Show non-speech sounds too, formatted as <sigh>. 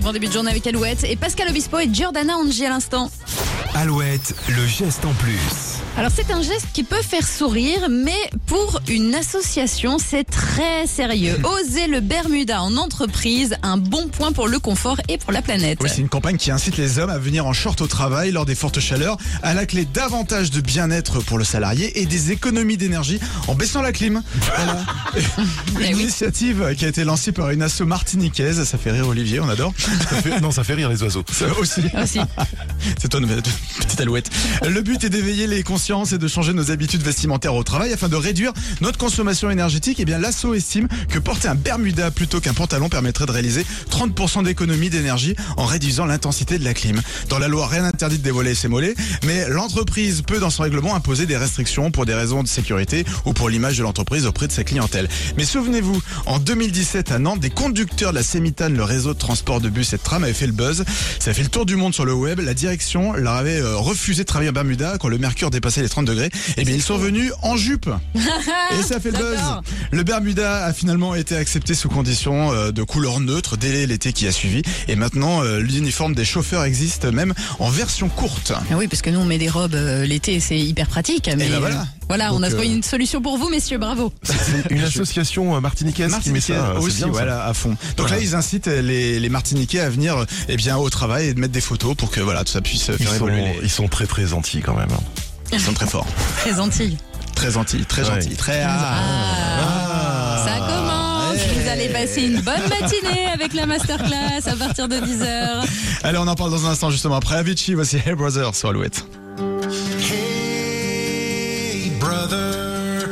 Très bon début de journée avec Alouette et Pascal Obispo et Giordana Angi à l'instant. Alouette, le geste en plus. Alors c'est un geste qui peut faire sourire, mais pour une association, c'est très sérieux. <laughs> Oser le Bermuda en entreprise, un bon point pour le confort et pour la planète. Oui, c'est une campagne qui incite les hommes à venir en short au travail lors des fortes chaleurs, à la clé davantage de bien-être pour le salarié et des économies d'énergie en baissant la clim. Voilà. <laughs> Eh une oui. initiative qui a été lancée par une asso martiniquaise, ça fait rire Olivier, on adore. Ça fait- non, ça fait rire les oiseaux. Ça aussi. Aussi. <laughs> C'est toi, une petite alouette. Le but est d'éveiller les consciences et de changer nos habitudes vestimentaires au travail afin de réduire notre consommation énergétique. Et bien, l'ASSO estime que porter un Bermuda plutôt qu'un pantalon permettrait de réaliser 30% d'économie d'énergie en réduisant l'intensité de la clim. Dans la loi, rien n'interdit de dévoiler ses mollets, mais l'entreprise peut dans son règlement imposer des restrictions pour des raisons de sécurité ou pour l'image de l'entreprise auprès de sa clientèle. Mais souvenez-vous, en 2017 à Nantes, des conducteurs de la Sémitane, le réseau de transport de bus et de tram, avaient fait le buzz. Ça a fait le tour du monde sur le web. La direction leur avait euh, refusé de travailler en Bermuda quand le mercure dépassait les 30 degrés. Et bien, ils sont venus en jupe. <laughs> et ça fait le buzz. Le Bermuda a finalement été accepté sous condition euh, de couleur neutre dès l'été qui a suivi. Et maintenant, euh, l'uniforme des chauffeurs existe même en version courte. Ah oui, parce que nous on met des robes euh, l'été, c'est hyper pratique. Mais ben euh, voilà. voilà, on a trouvé euh, une solution pour vous, messieurs, bravo. C'est une association martiniquaise qui met ça. Aussi, bien, ça. voilà, à fond. Donc Voilà. là, ils incitent les, les Martiniquais à venir, eh bien, au travail et de mettre des photos pour que voilà, tout ça puisse euh, Ils faire sont, les- ils sont très très gentils quand même. Ils sont très forts, Très gentil. très gentils, très Ouais. gentils, très. Ah, ça commence. Vous allez passer une bonne matinée avec la masterclass à partir de 10h. Allez, on en parle dans un instant justement après Avicii. Voici Hey Brother sur Alouette. Hey, brother.